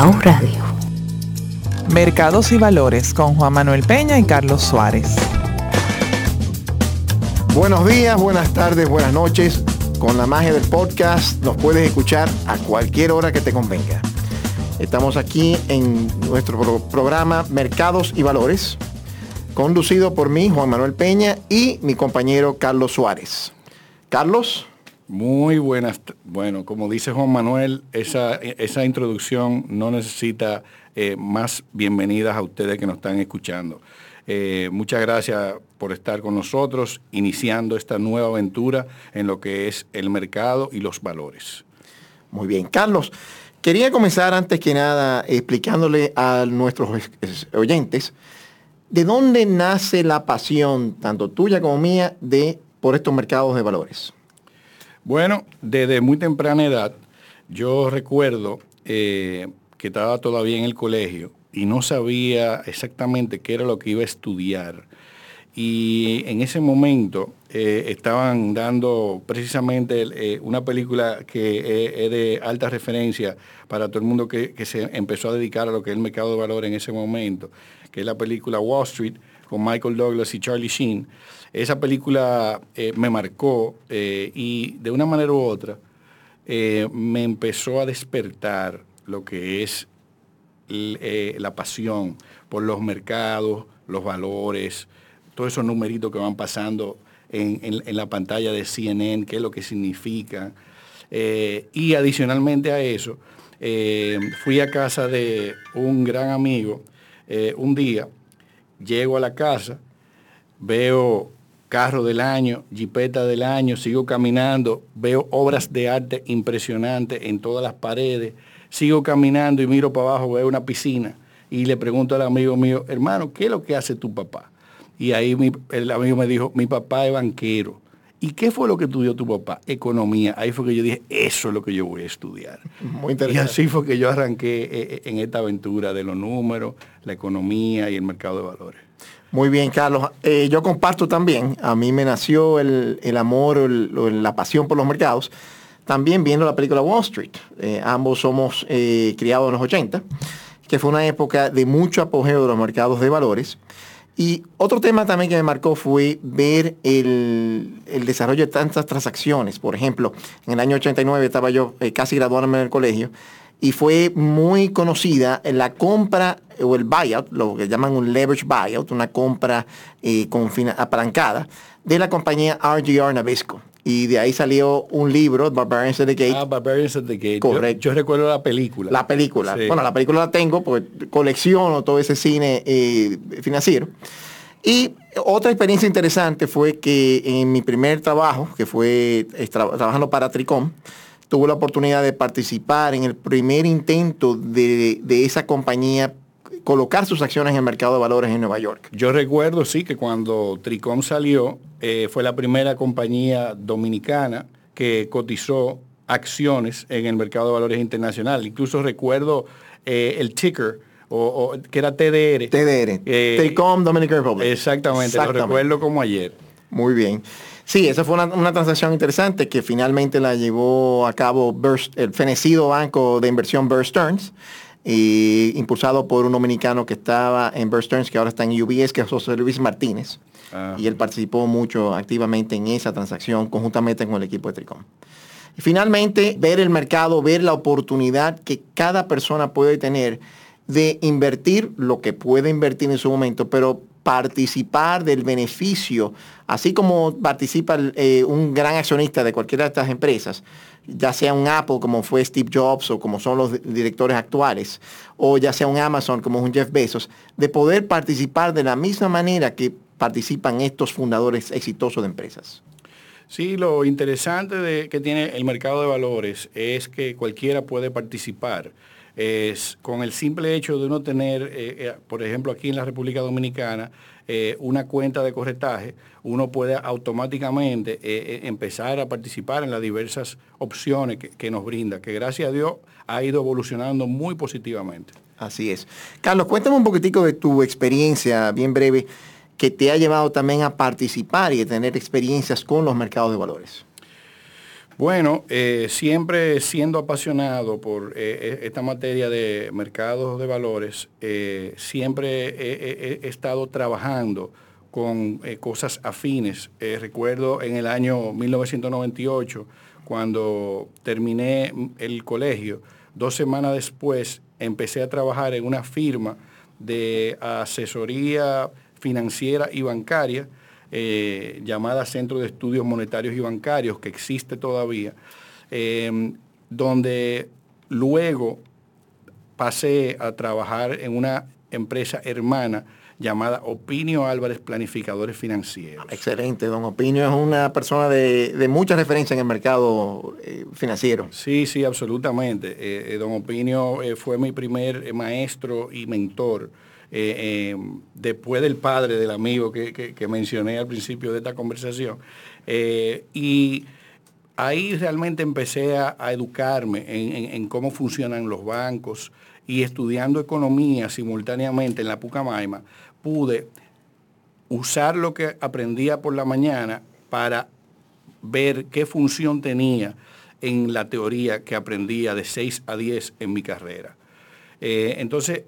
Bao Radio. Mercados y Valores con Juan Manuel Peña y Carlos Suárez. Buenos días, buenas tardes, buenas noches. Con la magia del podcast nos puedes escuchar a cualquier hora que te convenga. Estamos aquí en nuestro pro- programa Mercados y Valores, conducido por mí, Juan Manuel Peña, y mi compañero Carlos Suárez. Carlos, Muy buenas. Bueno, como dice Juan Manuel, esa, esa introducción no necesita eh, más bienvenidas a ustedes que nos están escuchando. Eh, muchas gracias por estar con nosotros, iniciando esta nueva aventura en lo que es el mercado y los valores. muy bien. Carlos, quería comenzar antes que nada explicándole a nuestros es- es- oyentes de dónde nace la pasión, tanto tuya como mía, de por estos mercados de valores. Bueno, desde muy temprana edad, yo recuerdo eh, que estaba todavía en el colegio y no sabía exactamente qué era lo que iba a estudiar. Y en ese momento eh, estaban dando precisamente eh, una película que es de alta referencia para todo el mundo que, que se empezó a dedicar a lo que es el mercado de valores en ese momento, que es la película Wall Street con Michael Douglas y Charlie Sheen. Esa película eh, me marcó eh, y de una manera u otra eh, me empezó a despertar lo que es la pasión por los mercados, los valores, todos esos numeritos que van pasando en, en- la pantalla de CNN, qué es lo que significa. Y adicionalmente a eso, fui a casa de un gran amigo un día, llego a la casa, veo carro del año, jipeta del año, sigo caminando, veo obras de arte impresionantes en todas las paredes, sigo caminando y miro para abajo, veo una piscina y le pregunto al amigo mío, hermano, ¿qué es lo que hace tu papá? Y ahí el amigo me dijo, mi papá es banquero. ¿Y qué fue lo que estudió tu papá? Economía. Ahí fue que yo dije, eso es lo que yo voy a estudiar. Muy Y interesante. así fue que yo arranqué eh, en esta aventura de los números, la economía y el mercado de valores. Muy bien, Carlos. Eh, yo comparto también. A mí me nació el, el amor, el- la pasión por los mercados. También viendo la película Wall Street. Eh, ambos somos eh, criados en los 80, que fue una época de mucho apogeo de los mercados de valores. Y otro tema también que me marcó fue ver el, el desarrollo de tantas transacciones. Por ejemplo, en el año 89 estaba yo eh, casi graduándome en el colegio y fue muy conocida la compra o el buyout, lo que llaman un leverage buyout, una compra eh, con apalancada de la compañía RGR Nabisco. Y de ahí salió un libro, Barbarians of the Gate, Ah, Barbarians at the Gate. Correcto. Yo, recuerdo la película. la película. Sí. Bueno, la película la tengo porque colecciono todo ese cine eh, financiero. Y otra experiencia interesante fue que en mi primer trabajo, que fue eh, tra- trabajando para Tricom, tuve la oportunidad de participar en el primer intento de, de esa compañía colocar sus acciones en el mercado de valores en Nueva York. Yo recuerdo, sí, que cuando Tricom salió, eh, fue la primera compañía dominicana que cotizó acciones en el mercado de valores internacional. Incluso recuerdo eh, el ticker, o, o- que era TDR. TDR, Eh, Tricom Dominican Republic. Exactamente, lo Exactamente. recuerdo como ayer. Muy bien. Sí, esa fue una, una transacción interesante que finalmente la llevó a cabo el fenecido banco de inversión Bear Stearns, y impulsado por un dominicano que estaba en Bear Stearns, que ahora está en UBS, que es José Luis Martínez. Ah. Y él participó mucho activamente en esa transacción conjuntamente con el equipo de Tricom. Y finalmente, ver el mercado, ver la oportunidad que cada persona puede tener de invertir lo que puede invertir en su momento, pero participar del beneficio, así como participa eh, un gran accionista de cualquiera de estas empresas, ya sea un Apple como fue Steve Jobs o como son los di- directores actuales, o ya sea un Amazon como es un Jeff Bezos, de poder participar de la misma manera que participan estos fundadores exitosos de empresas. Sí, lo interesante de, que tiene el mercado de valores es que cualquiera puede participar. Es, con el simple hecho de uno tener, eh, eh, por ejemplo, aquí en la República Dominicana, eh, una cuenta de corretaje, uno puede automáticamente empezar a participar en las diversas opciones que, que nos brinda, que gracias a Dios ha ido evolucionando muy positivamente. Así es. Carlos, cuéntame un poquitico de tu experiencia, bien breve, que te ha llevado también a participar y a tener experiencias con los mercados de valores. Bueno, eh, siempre siendo apasionado por eh, e, esta materia de mercados de valores, eh, siempre he, estado trabajando con cosas afines. recuerdo en el año 1998, cuando terminé el colegio, dos semanas después empecé a trabajar en una firma de asesoría financiera y bancaria eh, llamada Centro de Estudios Monetarios y Bancarios, que existe todavía, em, donde luego pasé a trabajar en una empresa hermana llamada Opinio Álvarez Planificadores Financieros. Excelente, don Opinio es una persona de, mucha referencia en el mercado eh, financiero. Sí, sí, absolutamente. Eh, don Opinio fue mi primer maestro y mentor eh, eh, después del padre del amigo que, mencioné al principio de esta conversación. Eh, y ahí realmente empecé a, educarme en, cómo funcionan los bancos y estudiando economía simultáneamente en la Pucamaima, pude usar lo que aprendía por la mañana para ver qué función tenía en la teoría que aprendía de 6 a 10 en mi carrera. entonces,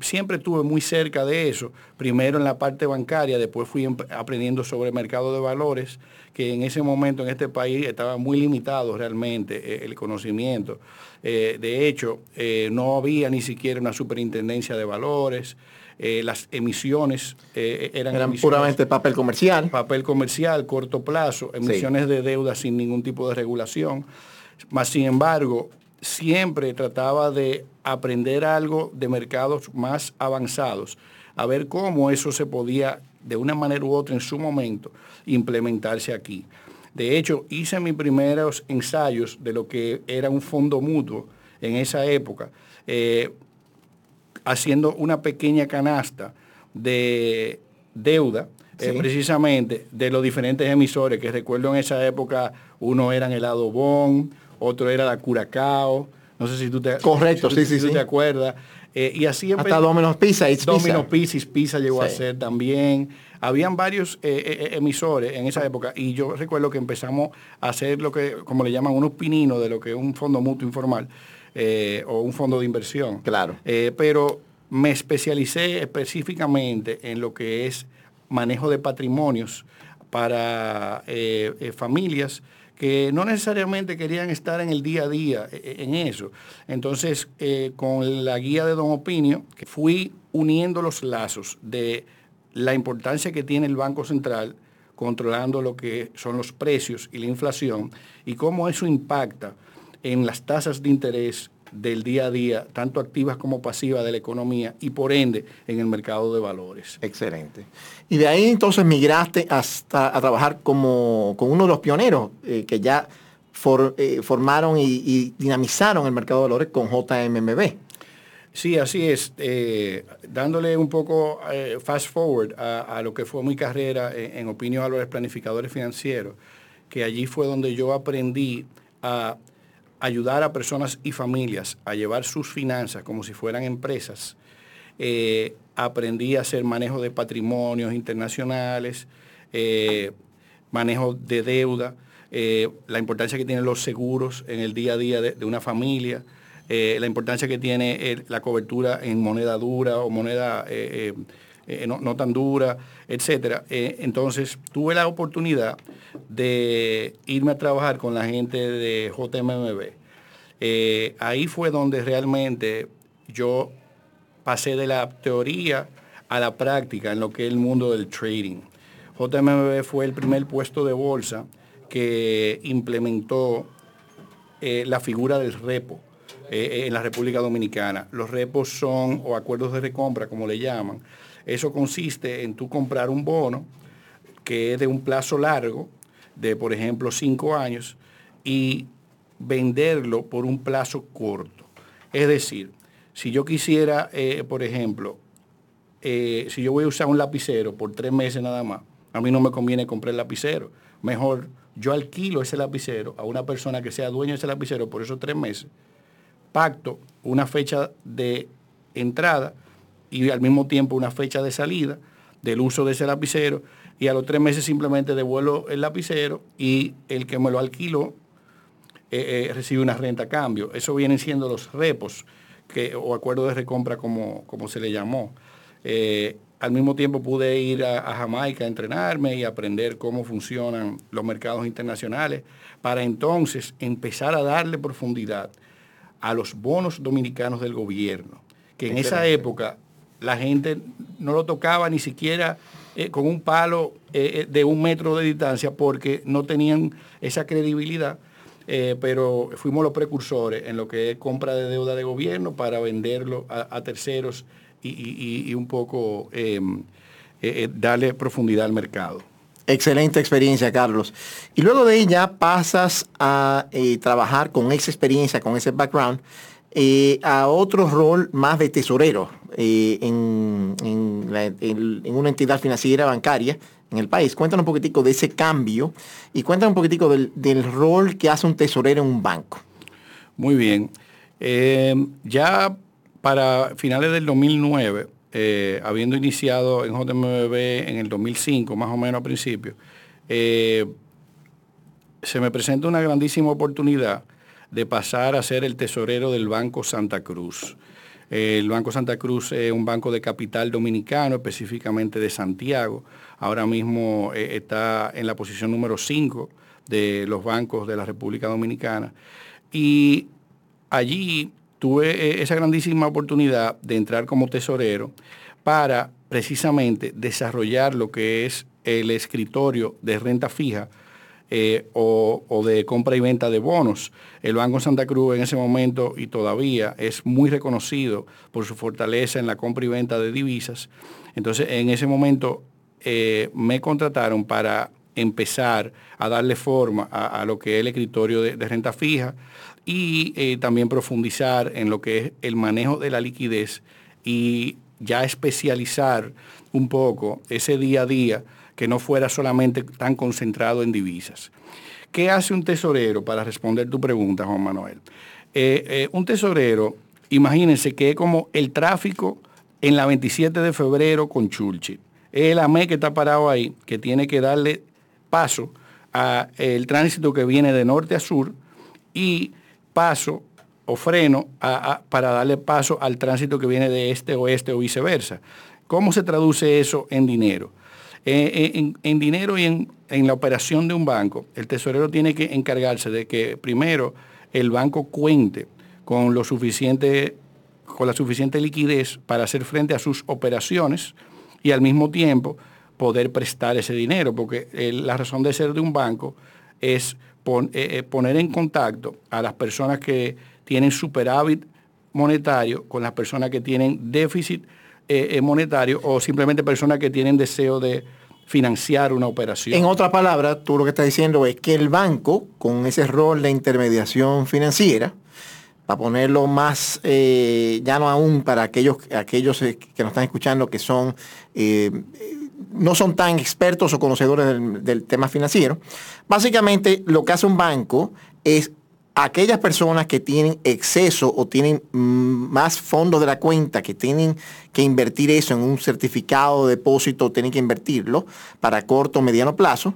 siempre estuve muy cerca de eso, primero en la parte bancaria, después fui aprendiendo sobre el mercado de valores, que en ese momento en este país estaba muy limitado realmente eh, el conocimiento. Eh, de hecho, eh, no había ni siquiera una superintendencia de valores. las emisiones eran, eran puramente papel comercial. Papel comercial, corto plazo, emisiones de deuda sin ningún tipo de regulación. Más sin embargo, siempre trataba de aprender algo de mercados más avanzados, a ver cómo eso se podía de una manera u otra en su momento implementarse aquí. De hecho, hice mis primeros ensayos de lo que era un fondo mutuo en esa época, eh, haciendo una pequeña canasta de deuda, eh, precisamente de los diferentes emisores, que recuerdo en esa época, uno eran el Adobón, otro era la Curacao, no sé si tú te, Correcto, sí, sí, te acuerdas. Eh, y así Hasta Domino's Pizza, It's Domino's Pizza, Pizza llegó a ser también. Habían varios eh, eh, emisores en esa época y yo recuerdo que empezamos a hacer lo que, como le llaman, unos pininos de lo que es un fondo mutuo informal o un fondo de inversión. Claro. pero me especialicé específicamente en lo que es manejo de patrimonios para familias que no necesariamente querían estar en el día a día e, e, en eso. Entonces, eh, con la guía de Don Opinio, fui uniendo los lazos de la importancia que tiene el Banco Central controlando lo que son los precios y la inflación y cómo eso impacta en las tasas de interés del día a día, tanto activas como pasivas de la economía y por ende en el mercado de valores. Excelente. Y de ahí entonces migraste hasta a trabajar como, uno de los pioneros eh, que ya eh, formaron y, dinamizaron el mercado de valores con JMMB. Sí, así es. Eh, dándole un poco fast forward a, lo que fue mi carrera en, en Opinión Valores Planificadores Financieros, que allí fue donde yo aprendí a ayudar a personas y familias a llevar sus finanzas como si fueran empresas, eh, aprendí a hacer manejo de patrimonios internacionales, eh, manejo de deuda, eh, la importancia que tienen los seguros en el día a día de, una familia, la importancia que tiene la cobertura en moneda dura o moneda no, no, tan dura, etc. entonces tuve la oportunidad de irme a trabajar con la gente de JMMB. Eh, ahí fue donde realmente yo pasé de la teoría a la práctica en lo que es el mundo del trading. JMMB fue el primer puesto de bolsa que implementó eh, la figura del repo eh, en la República Dominicana. Los repos son, o acuerdos de recompra, como le llaman. Eso consiste en tú comprar un bono que es de un plazo largo, de por ejemplo cinco años y venderlo por un plazo corto. Es decir, si yo quisiera, eh, por ejemplo, eh, si yo voy a usar un lapicero por tres meses nada más, a mí no me conviene comprar el lapicero. Mejor yo alquilo ese lapicero a una persona que sea dueño de ese lapicero por esos tres meses, pacto una fecha de entrada y al mismo tiempo una fecha de salida del uso de ese lapicero y a los tres meses simplemente devuelvo el lapicero y el que me lo alquiló eh, eh, recibe una renta a cambio. Eso vienen siendo los repos que, o acuerdos de recompra como, como se le llamó. Eh, al mismo tiempo pude ir a, Jamaica a entrenarme y aprender cómo funcionan los mercados internacionales para entonces empezar a darle profundidad a los bonos dominicanos del gobierno, que en esa época la gente no lo tocaba ni siquiera con un palo de un metro de distancia porque no tenían esa credibilidad eh, pero fuimos los precursores en lo que es compra de deuda de gobierno para venderlo a, terceros y, un poco em, eh, eh, darle profundidad al mercado. Excelente experiencia, Carlos. Y luego de ella pasas a trabajar con esa experiencia, con ese background, a otro rol más de tesorero en, una entidad financiera bancaria en el país. Cuéntanos un poquitico de ese cambio y cuéntanos un poquitico del, rol que hace un tesorero en un banco. Muy bien. Eh, ya para finales del 2009, eh, habiendo iniciado en JMB en el 2005, más o menos a principio, eh, se me presenta una grandísima oportunidad de pasar a ser el tesorero del Banco Santa Cruz. El Banco Santa Cruz es un banco de capital dominicano, específicamente de Santiago. Ahora mismo eh, está en la posición número 5 de los bancos de la República Dominicana. Y allí tuve eh, esa grandísima oportunidad de entrar como tesorero para precisamente desarrollar lo que es el escritorio de renta fija eh, o, de compra y venta de bonos. El Banco Santa Cruz en ese momento y todavía es muy reconocido por su fortaleza en la compra y venta de divisas. Entonces, en ese momento eh, me contrataron para empezar a darle forma a, lo que es el escritorio de, renta fija y eh, también profundizar en lo que es el manejo de la liquidez y ya especializar un poco ese día a día que no fuera solamente tan concentrado en divisas. ¿Qué hace un tesorero para responder tu pregunta, Juan Manuel? Eh, eh, un tesorero, imagínense que es como el tráfico en la 27 de febrero con Churchill. Es el AME que está parado ahí, que tiene que darle paso al tránsito que viene de norte a sur y paso o freno para darle paso al tránsito que viene de este a oeste o viceversa. ¿Cómo se traduce eso en dinero? Eh, eh, en, dinero y en, la operación de un banco, el tesorero tiene que encargarse de que primero el banco cuente con, lo suficiente, con la suficiente liquidez para hacer frente a sus operaciones y al mismo tiempo poder prestar ese dinero, porque eh, la razón de ser de un banco es poner en contacto a las personas que tienen superávit monetario con las personas que tienen déficit monetario o simplemente personas que tienen deseo de financiar una operación. En otras palabras, tú lo que estás diciendo es que el banco, con ese rol de intermediación financiera, para ponerlo más eh, llano aún para aquellos, aquellos eh, que nos están escuchando que son eh, no son tan expertos o conocedores del, del, tema financiero, básicamente lo que hace un banco es aquellas personas que tienen exceso o tienen mm, más fondos de la cuenta, que tienen que invertir eso en un certificado de depósito, tienen que invertirlo para corto o mediano plazo,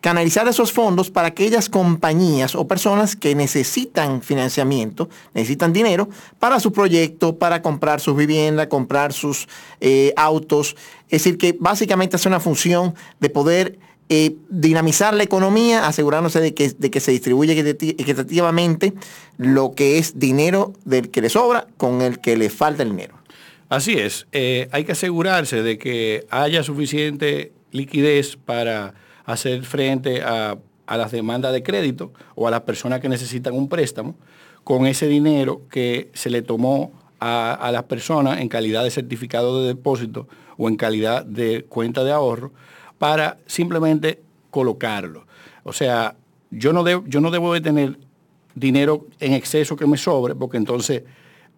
canalizar esos fondos para aquellas compañías o personas que necesitan financiamiento, necesitan dinero para su proyecto, para comprar sus viviendas, comprar sus eh, autos. Es decir, que básicamente hace una función de poder eh, dinamizar la economía, asegurándose de que, de que se distribuye equitativamente lo que es dinero del que le sobra con el que le falta el dinero. Así es, eh, hay que asegurarse de que haya suficiente liquidez para hacer frente a, las demandas de crédito o a las personas que necesitan un préstamo con ese dinero que se le tomó a, a las personas en calidad de certificado de depósito o en calidad de cuenta de ahorro para simplemente colocarlo. O sea, yo no, debo, yo no debo de tener dinero en exceso que me sobre, porque entonces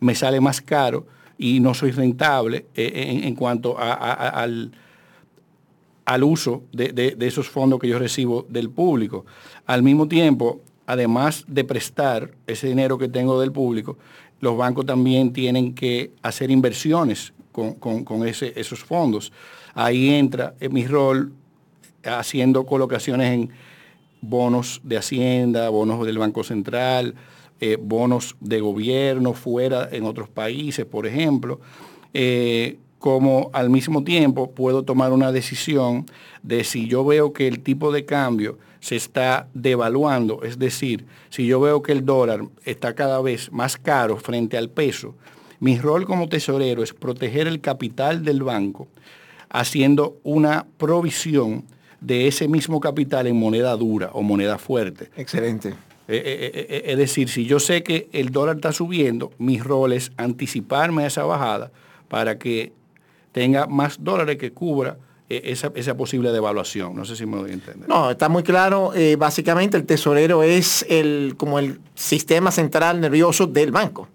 me sale más caro y no soy rentable eh, en, cuanto al, al, uso de, de, esos fondos que yo recibo del público. Al mismo tiempo, además de prestar ese dinero que tengo del público, los bancos también tienen que hacer inversiones con, esos fondos. Ahí entra en mi rol haciendo colocaciones en bonos de Hacienda, bonos del Banco Central, eh, bonos de gobierno fuera en otros países, por ejemplo, eh, como al mismo tiempo puedo tomar una decisión de si yo veo que el tipo de cambio se está devaluando, es decir, si yo veo que el dólar está cada vez más caro frente al peso, mi rol como tesorero es proteger el capital del banco haciendo una provisión de ese mismo capital en moneda dura o moneda fuerte. Excelente. Eh, eh, eh, es decir, si yo sé que el dólar está subiendo, mi rol es anticiparme a esa bajada para que tenga más dólares que cubra esa, posible devaluación. No sé si me doy a entender. No, está muy claro. básicamente el tesorero es el, como el sistema central nervioso del banco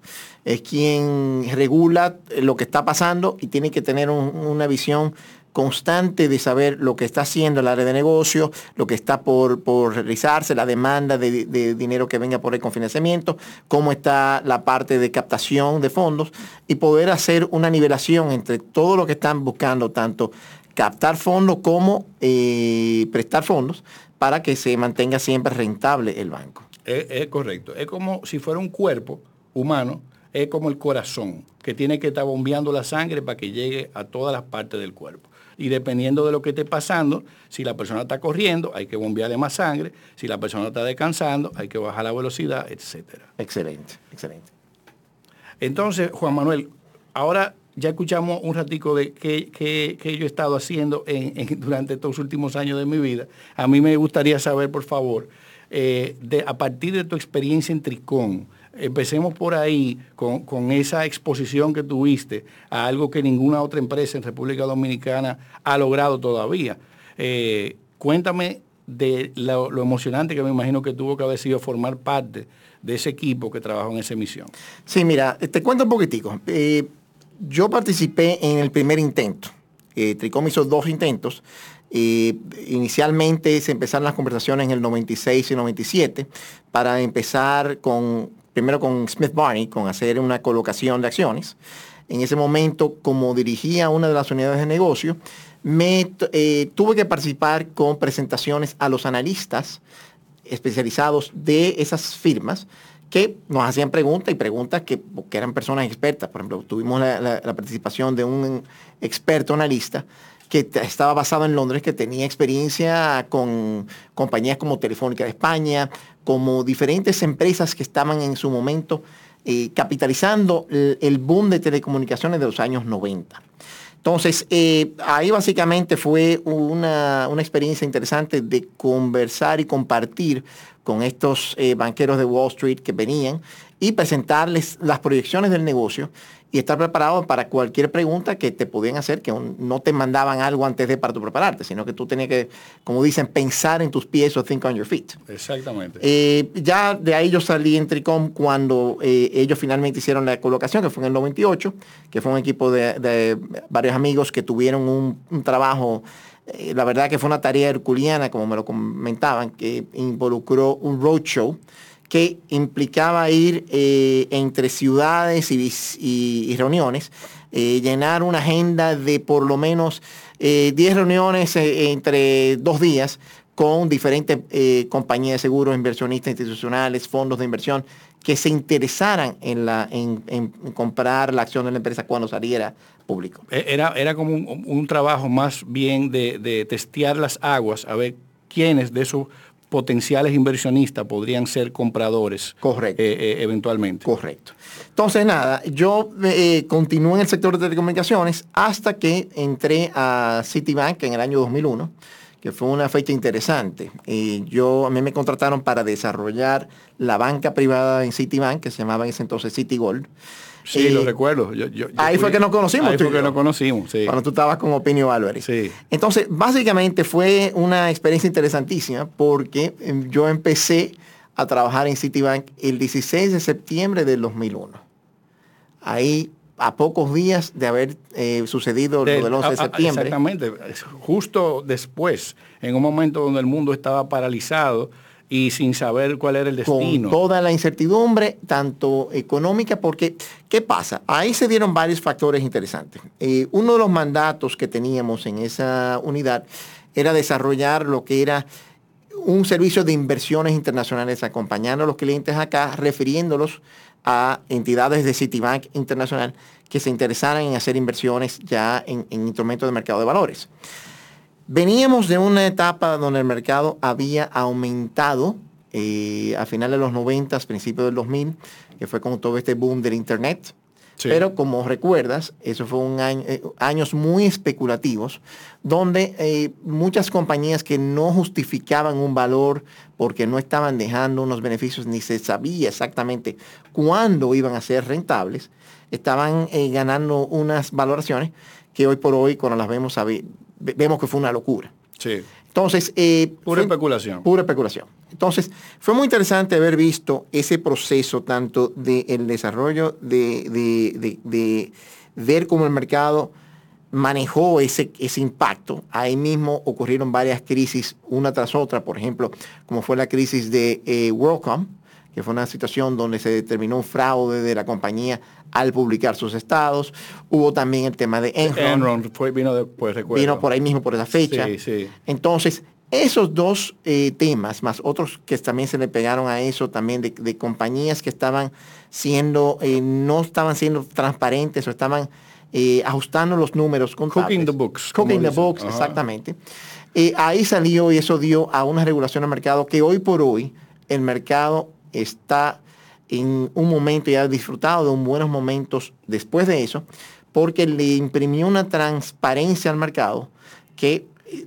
es quien regula lo que está pasando y tiene que tener una visión constante de saber lo que está haciendo el área de negocio, lo que está por, realizarse, la demanda de, dinero que venga por el confinanciamiento, cómo está la parte de captación de fondos y poder hacer una nivelación entre todo lo que están buscando, tanto captar fondos como eh, prestar fondos para que se mantenga siempre rentable el banco. es correcto. Es como si fuera un cuerpo humano es como el corazón, que tiene que estar bombeando la sangre para que llegue a todas las partes del cuerpo. Y dependiendo de lo que esté pasando, si la persona está corriendo, hay que bombearle más sangre. Si la persona está descansando, hay que bajar la velocidad, etc. Excelente, excelente. Entonces, Juan Manuel, ahora ya escuchamos un ratico de qué, yo he estado haciendo durante estos últimos años de mi vida. A mí me gustaría saber, por favor, eh, a partir de tu experiencia en Tricón, empecemos por ahí con, esa exposición que tuviste a algo que ninguna otra empresa en República Dominicana ha logrado todavía. Eh, cuéntame de lo, emocionante que me imagino que tuvo que haber sido formar parte de ese equipo que trabajó en esa misión. Sí, mira, te cuento un poquitico. Eh, yo participé en el primer intento. Eh, Tricom hizo dos intentos. inicialmente se empezaron las conversaciones en el 96 y 97 para empezar con primero con Smith Barney, con hacer una colocación de acciones. En ese momento, como dirigía una de las unidades de negocio, me eh, tuve que participar con presentaciones a los analistas especializados de esas firmas que nos hacían preguntas y preguntas que, eran personas expertas. Por ejemplo, tuvimos la participación de un experto analista que estaba basado en Londres, que tenía experiencia con compañías como Telefónica de España, como diferentes empresas que estaban en su momento eh, capitalizando el, boom de telecomunicaciones de los años 90. Entonces, eh, ahí básicamente fue una, experiencia interesante de conversar y compartir con estos eh, banqueros de Wall Street que venían y presentarles las proyecciones del negocio y estar preparado para cualquier pregunta que te podían hacer, que no te mandaban algo antes de para tu prepararte, sino que tú tenías que, como dicen, pensar en tus pies o think on your feet. Exactamente. Eh, ya de ahí yo salí en Tricom cuando eh, ellos finalmente hicieron la colocación, que fue en el 98, que fue un equipo de, varios amigos que tuvieron un, trabajo eh, la verdad que fue una tarea herculiana, como me lo comentaban, que involucró un roadshow que implicaba ir eh, entre ciudades y, reuniones, eh, llenar una agenda de por lo menos 10 eh, reuniones entre dos días con diferentes compañías de seguros, inversionistas institucionales, fondos de inversión, que se interesaran en, la, en, comprar la acción de la empresa cuando saliera público. E, era, era como un, trabajo más bien de, de, testear las aguas, a ver quiénes de esos potenciales inversionistas podrían ser compradores Correcto. Eh, eh, eventualmente. Correcto. Entonces, nada, yo eh, continué en el sector de telecomunicaciones hasta que entré a Citibank en el año 2001, que fue una fecha interesante. yo, a mí me contrataron para desarrollar la banca privada en Citibank, que se llamaba en ese entonces Citigold. Sí, lo recuerdo. ahí fue que nos conocimos. Ahí fue que nos conocimos, sí. Cuando tú estabas con Opinio Álvarez. Sí. Entonces, básicamente fue una experiencia interesantísima porque em, yo empecé a trabajar en Citibank el 16 de septiembre del 2001. Ahí a pocos días de haber eh, sucedido lo del 11 de septiembre. Exactamente, justo después, en un momento donde el mundo estaba paralizado, y sin saber cuál era el destino. Con toda la incertidumbre, tanto económica, porque, ¿qué pasa? Ahí se dieron varios factores interesantes. Eh, uno de los mandatos que teníamos en esa unidad era desarrollar lo que era un servicio de inversiones internacionales, acompañando a los clientes acá, refiriéndolos a entidades de Citibank Internacional que se interesaran en hacer inversiones ya en, instrumentos de mercado de valores. Veníamos de una etapa donde el mercado había aumentado eh, a finales de los 90, principios del 2000, que fue con todo este boom del Internet. Pero como recuerdas, eso fue un año, eh, años muy especulativos, donde eh, muchas compañías que no justificaban un valor porque no estaban dejando unos beneficios ni se sabía exactamente cuándo iban a ser rentables, estaban ganando unas valoraciones que hoy por hoy, cuando las vemos, vemos que fue una locura. Sí. Entonces, eh, pura especulación. Pura especulación. Entonces, fue muy interesante haber visto ese proceso tanto del desarrollo de, ver cómo el mercado manejó ese, ese impacto. Ahí mismo ocurrieron varias crisis, una tras otra, por ejemplo, como fue la crisis de eh, WorldCom, que fue una situación donde se determinó un fraude de la compañía al publicar sus estados. Hubo también el tema de Enron. Enron fue, vino después, recuerdo. Vino por ahí mismo, por esa fecha. Sí, sí. Entonces, esos dos eh, temas, más otros que también se le pegaron a eso, también de, compañías que estaban siendo, eh, no estaban siendo transparentes o estaban eh, ajustando los números contables. Cooking the books. Cooking the books, exactamente. ahí salió y eso dio a una regulación al mercado que hoy por hoy el mercado está en un momento y ha disfrutado de un buenos momentos después de eso, porque le imprimió una transparencia al mercado que eh,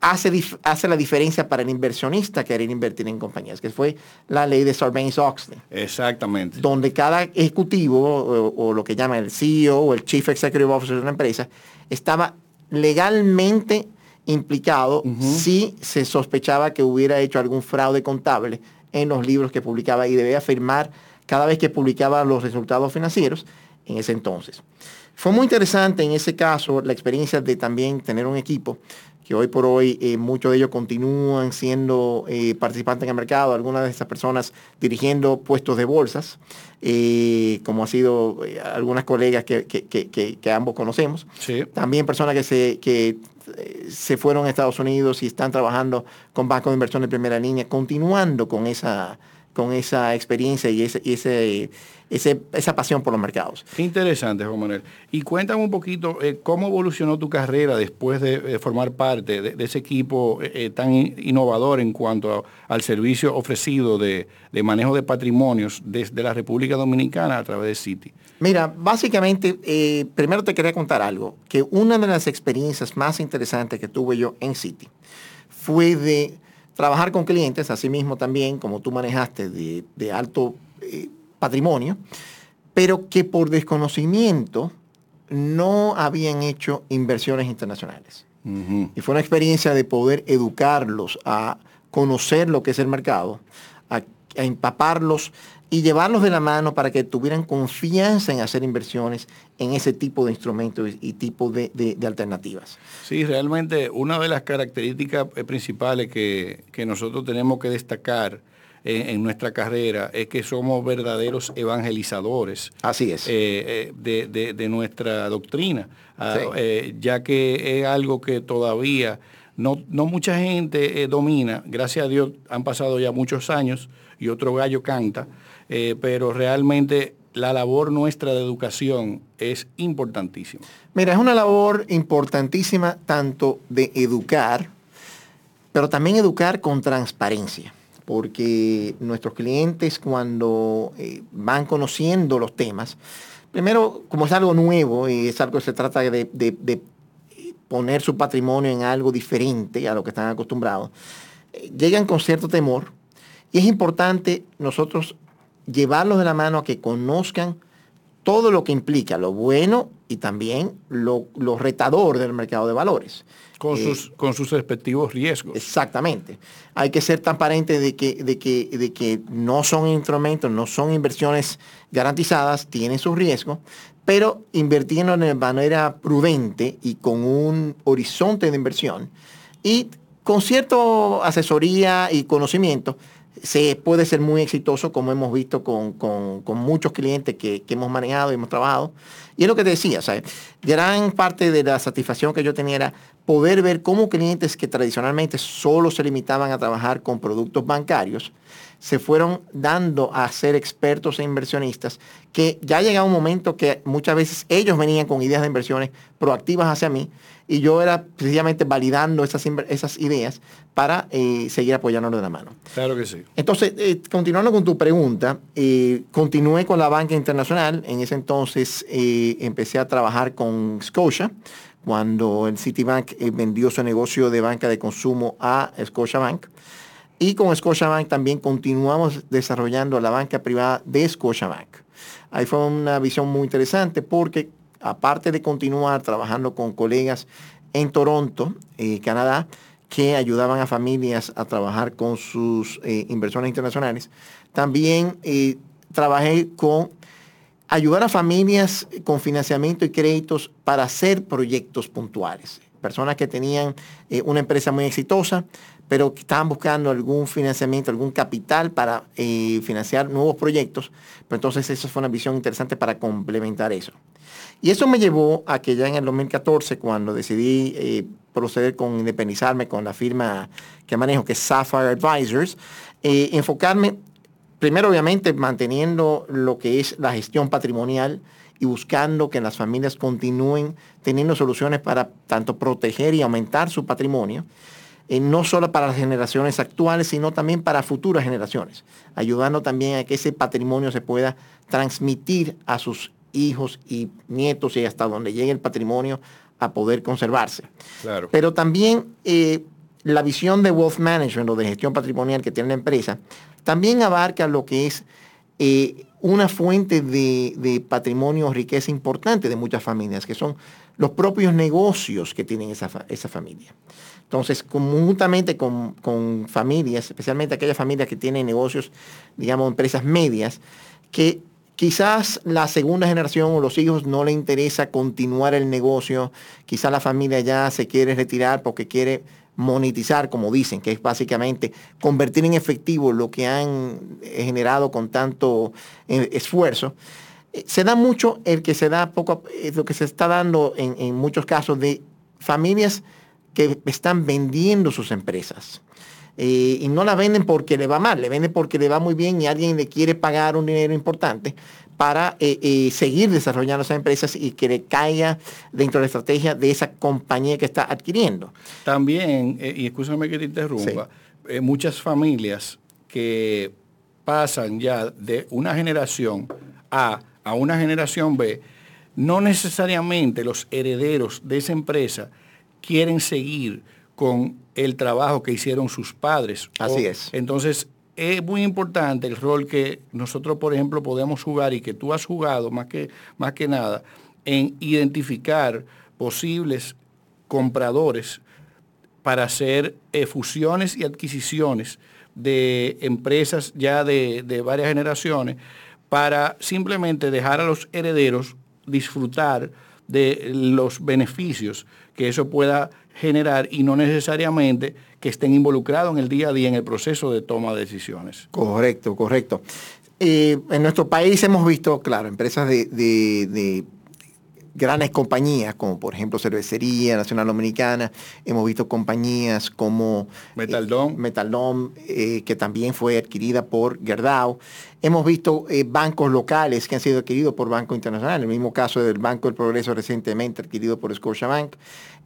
hace, hace la diferencia para el inversionista querer invertir en compañías, que fue la ley de Sarbanes-Oxley. Exactamente. Donde cada ejecutivo o, lo que llama el CEO o el Chief Executive Officer de una empresa estaba legalmente implicado si se sospechaba que hubiera hecho algún fraude contable en los libros que publicaba y debía firmar cada vez que publicaba los resultados financieros en ese entonces. Fue muy interesante en ese caso la experiencia de también tener un equipo que hoy por hoy eh, muchos de ellos continúan siendo eh, participantes en el mercado, algunas de esas personas dirigiendo puestos de bolsas, eh, como ha sido algunas colegas que, ambos conocemos. También personas que se, que se fueron a Estados Unidos y están trabajando con bancos de inversión de primera línea, continuando con esa, con esa experiencia y, ese, ese, esa pasión por los mercados. Qué interesante, Juan Manuel. Y cuéntame un poquito eh, cómo evolucionó tu carrera después de, formar parte de, ese equipo eh, eh, tan innovador en cuanto al servicio ofrecido de, manejo de patrimonios desde la República Dominicana a través de Citi. Mira, básicamente, primero te quería contar algo, que una de las experiencias más interesantes que tuve yo en Citi fue de trabajar con clientes, así mismo también, como tú manejaste, de, alto eh, patrimonio, pero que por desconocimiento no habían hecho inversiones internacionales. Y fue una experiencia de poder educarlos a conocer lo que es el mercado, a empaparlos y llevarlos de la mano para que tuvieran confianza en hacer inversiones en ese tipo de instrumentos y tipo de, alternativas. Sí, realmente una de las características eh, principales que, nosotros tenemos que destacar en, nuestra carrera es que somos verdaderos evangelizadores. Así es. Eh, eh, de, nuestra doctrina, ah, ya que es algo que todavía no, no mucha gente domina. Gracias a Dios han pasado ya muchos años y otro gallo canta. Eh, pero realmente la labor nuestra de educación es importantísima. Mira, es una labor importantísima tanto de educar, pero también educar con transparencia, porque nuestros clientes cuando eh, van conociendo los temas, primero, como es algo nuevo y es algo que se trata de, poner su patrimonio en algo diferente a lo que están acostumbrados, eh, llegan con cierto temor y es importante nosotros llevarlos de la mano a que conozcan todo lo que implica lo bueno y también lo, retador del mercado de valores. Con, eh, sus, con sus respectivos riesgos. Exactamente. Hay que ser transparente de que, de, que, de que no son instrumentos, no son inversiones garantizadas, tienen sus riesgos, pero invirtiendo de manera prudente y con un horizonte de inversión y con cierta asesoría y conocimiento se puede ser muy exitoso, como hemos visto con, muchos clientes que, hemos manejado y hemos trabajado. Y es lo que te decía, ¿sabes? gran parte de la satisfacción que yo tenía era poder ver cómo clientes que tradicionalmente solo se limitaban a trabajar con productos bancarios, se fueron dando a ser expertos e inversionistas, que ya llegaba un momento que muchas veces ellos venían con ideas de inversiones proactivas hacia mí y yo era precisamente validando esas, esas ideas para eh, seguir apoyándonos de la mano. Claro que sí. Entonces, eh, continuando con tu pregunta, eh, continué con la banca internacional. En ese entonces empecé a trabajar con Scotia cuando el Citibank vendió su negocio de banca de consumo a Scotiabank. Y con Scotiabank también continuamos desarrollando la banca privada de Scotiabank. Ahí fue una visión muy interesante porque aparte de continuar trabajando con colegas en Toronto, eh, Canadá, que ayudaban a familias a trabajar con sus eh, inversiones internacionales, también eh, trabajé con ayudar a familias con financiamiento y créditos para hacer proyectos puntuales. Personas que tenían una empresa muy exitosa, pero que estaban buscando algún financiamiento, algún capital para financiar nuevos proyectos. Pero entonces eso fue una visión interesante para complementar eso. Y eso me llevó a que ya en el 2014, cuando decidí eh, proceder con independizarme con la firma que manejo, que es Sapphire Advisors, eh, enfocarme primero obviamente manteniendo lo que es la gestión patrimonial y buscando que las familias continúen teniendo soluciones para tanto proteger y aumentar su patrimonio eh, no solo para las generaciones actuales, sino también para futuras generaciones, ayudando también a que ese patrimonio se pueda transmitir a sus hijos y nietos y hasta donde llegue el patrimonio a poder conservarse. Claro. Pero también eh, la visión de wealth management o de gestión patrimonial que tiene la empresa también abarca lo que es eh, una fuente de, de, patrimonio, riqueza importante de muchas familias, que son los propios negocios que tienen esa, esa familia. Entonces, conjuntamente con, con, familias, especialmente aquellas familias que tienen negocios, digamos, empresas medias, que quizás la segunda generación o los hijos no le interesa continuar el negocio, quizás la familia ya se quiere retirar porque quiere monetizar, como dicen, que es básicamente convertir en efectivo lo que han generado con tanto eh, esfuerzo. Eh, se da mucho el que se da poco, eh, lo que se está dando en, en muchos casos de familias que están vendiendo sus empresas. Eh, y no la venden porque le va mal, le venden porque le va muy bien y alguien le quiere pagar un dinero importante para eh, eh, seguir desarrollando esas empresas y que le caiga dentro de la estrategia de esa compañía que está adquiriendo. También, y escúchame que te interrumpa, muchas familias que pasan ya de una generación A a una generación B, no necesariamente los herederos de esa empresa quieren seguir con el trabajo que hicieron sus padres. Así es. Entonces, es muy importante el rol que nosotros, por ejemplo, podemos jugar y que tú has jugado más que, más que nada en identificar posibles compradores para hacer eh, fusiones y adquisiciones de empresas ya de, de varias generaciones para simplemente dejar a los herederos disfrutar de los beneficios que eso pueda generar y no necesariamente que estén involucrados en el día a día en el proceso de toma de decisiones. Correcto, correcto. Eh, en nuestro país hemos visto, claro, empresas de, grandes compañías, como por ejemplo Cervecería Nacional Dominicana, hemos visto compañías como Metaldom, eh, Metaldom eh, que también fue adquirida por Gerdau. Hemos visto eh, bancos locales que han sido adquiridos por Banco Internacional, el mismo caso del Banco del Progreso recientemente adquirido por Scotiabank,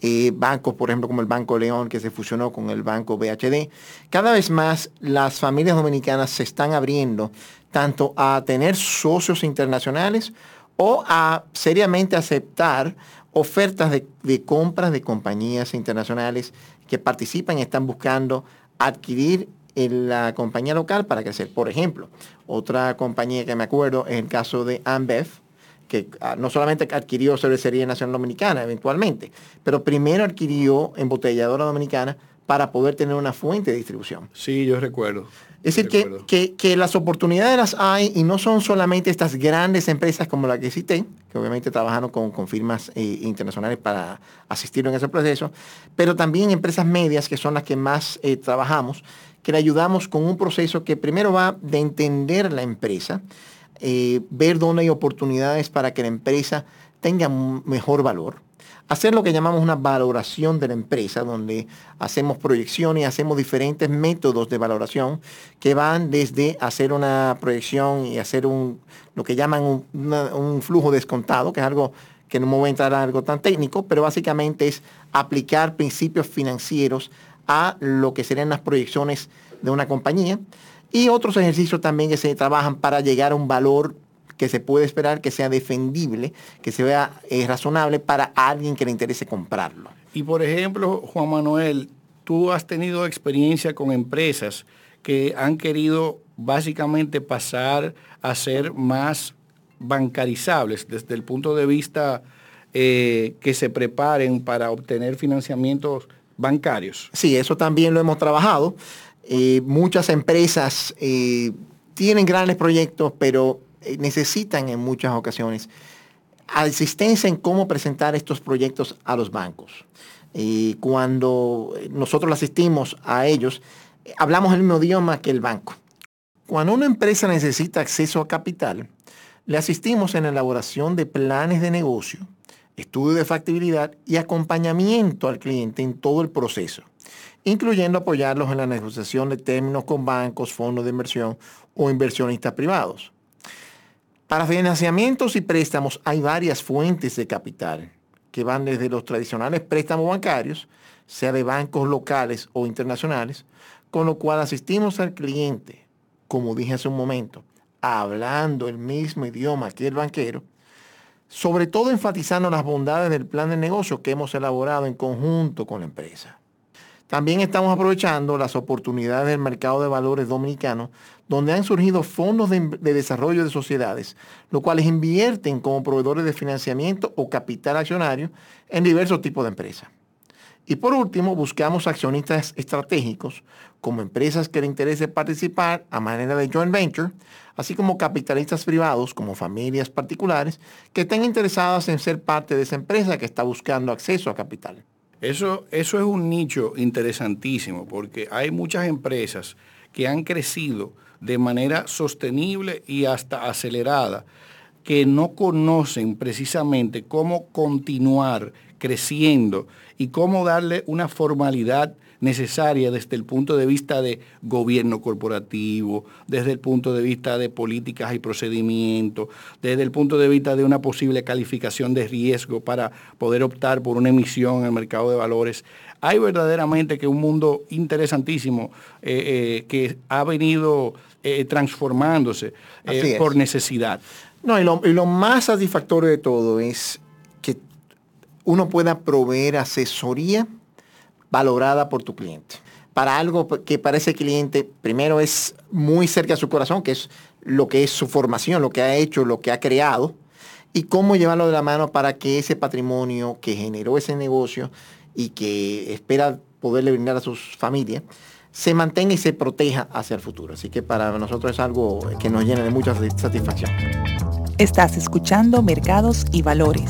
eh, bancos, por ejemplo, como el Banco León que se fusionó con el Banco BHD. Cada vez más las familias dominicanas se están abriendo tanto a tener socios internacionales o a seriamente aceptar ofertas de, de compras de compañías internacionales que participan y están buscando adquirir en la compañía local para crecer. Por ejemplo, otra compañía que me acuerdo es el caso de Ambev, que ah, no solamente adquirió cervecería nacional dominicana eventualmente, pero primero adquirió embotelladora dominicana para poder tener una fuente de distribución. Sí, yo recuerdo. Es decir, que, que, las oportunidades las hay y no son solamente estas grandes empresas como la que cité, que obviamente trabajaron con, firmas eh, internacionales para asistir en ese proceso, pero también empresas medias, que son las que más eh, trabajamos, que le ayudamos con un proceso que primero va de entender la empresa, eh, ver dónde hay oportunidades para que la empresa tenga mejor valor hacer lo que llamamos una valoración de la empresa, donde hacemos proyecciones, hacemos diferentes métodos de valoración que van desde hacer una proyección y hacer un, lo que llaman un, flujo descontado, que es algo que no me voy a entrar a algo tan técnico, pero básicamente es aplicar principios financieros a lo que serían las proyecciones de una compañía. Y otros ejercicios también que se trabajan para llegar a un valor que se puede esperar que sea defendible, que sea eh, razonable para alguien que le interese comprarlo. Y por ejemplo, Juan Manuel, tú has tenido experiencia con empresas que han querido básicamente pasar a ser más bancarizables desde el punto de vista eh, que se preparen para obtener financiamientos bancarios. Sí, eso también lo hemos trabajado. Eh, muchas empresas tienen grandes proyectos, pero necesitan en muchas ocasiones asistencia en cómo presentar estos proyectos a los bancos. Y cuando nosotros asistimos a ellos, hablamos el mismo idioma que el banco. Cuando una empresa necesita acceso a capital, le asistimos en la elaboración de planes de negocio, estudio de factibilidad y acompañamiento al cliente en todo el proceso, incluyendo apoyarlos en la negociación de términos con bancos, fondos de inversión o inversionistas privados. Para financiamientos y préstamos hay varias fuentes de capital que van desde los tradicionales préstamos bancarios, sea de bancos locales o internacionales, con lo cual asistimos al cliente, como dije hace un momento, hablando el mismo idioma que el banquero, sobre todo enfatizando las bondades del plan de negocio que hemos elaborado en conjunto con la empresa. También estamos aprovechando las oportunidades del mercado de valores dominicano, donde han surgido fondos de, desarrollo de sociedades, los cuales invierten como proveedores de financiamiento o capital accionario en diversos tipos de empresas. Y por último, buscamos accionistas estratégicos, como empresas que le interese participar a manera de joint venture, así como capitalistas privados, como familias particulares, que estén interesadas en ser parte de esa empresa que está buscando acceso a capital. Eso, eso es un nicho interesantísimo porque hay muchas empresas que han crecido de manera sostenible y hasta acelerada, que no conocen precisamente cómo continuar creciendo y cómo darle una formalidad necesaria desde el punto de vista de gobierno corporativo, desde el punto de vista de políticas y procedimientos, desde el punto de vista de una posible calificación de riesgo para poder optar por una emisión en el mercado de valores. Hay verdaderamente que un mundo interesantísimo eh, eh, que ha venido eh, transformándose por necesidad. No, y lo, y lo más satisfactorio de todo es que uno pueda proveer asesoría valorada por tu cliente. Para algo que para ese cliente, primero es muy cerca a su corazón, que es lo que es su formación, lo que ha hecho, lo que ha creado, y cómo llevarlo de la mano para que ese patrimonio que generó ese negocio y que espera poderle brindar a sus familias, se mantenga y se proteja hacia el futuro. Así que para nosotros es algo que nos llena de mucha satisfacción. Estás escuchando Mercados y Valores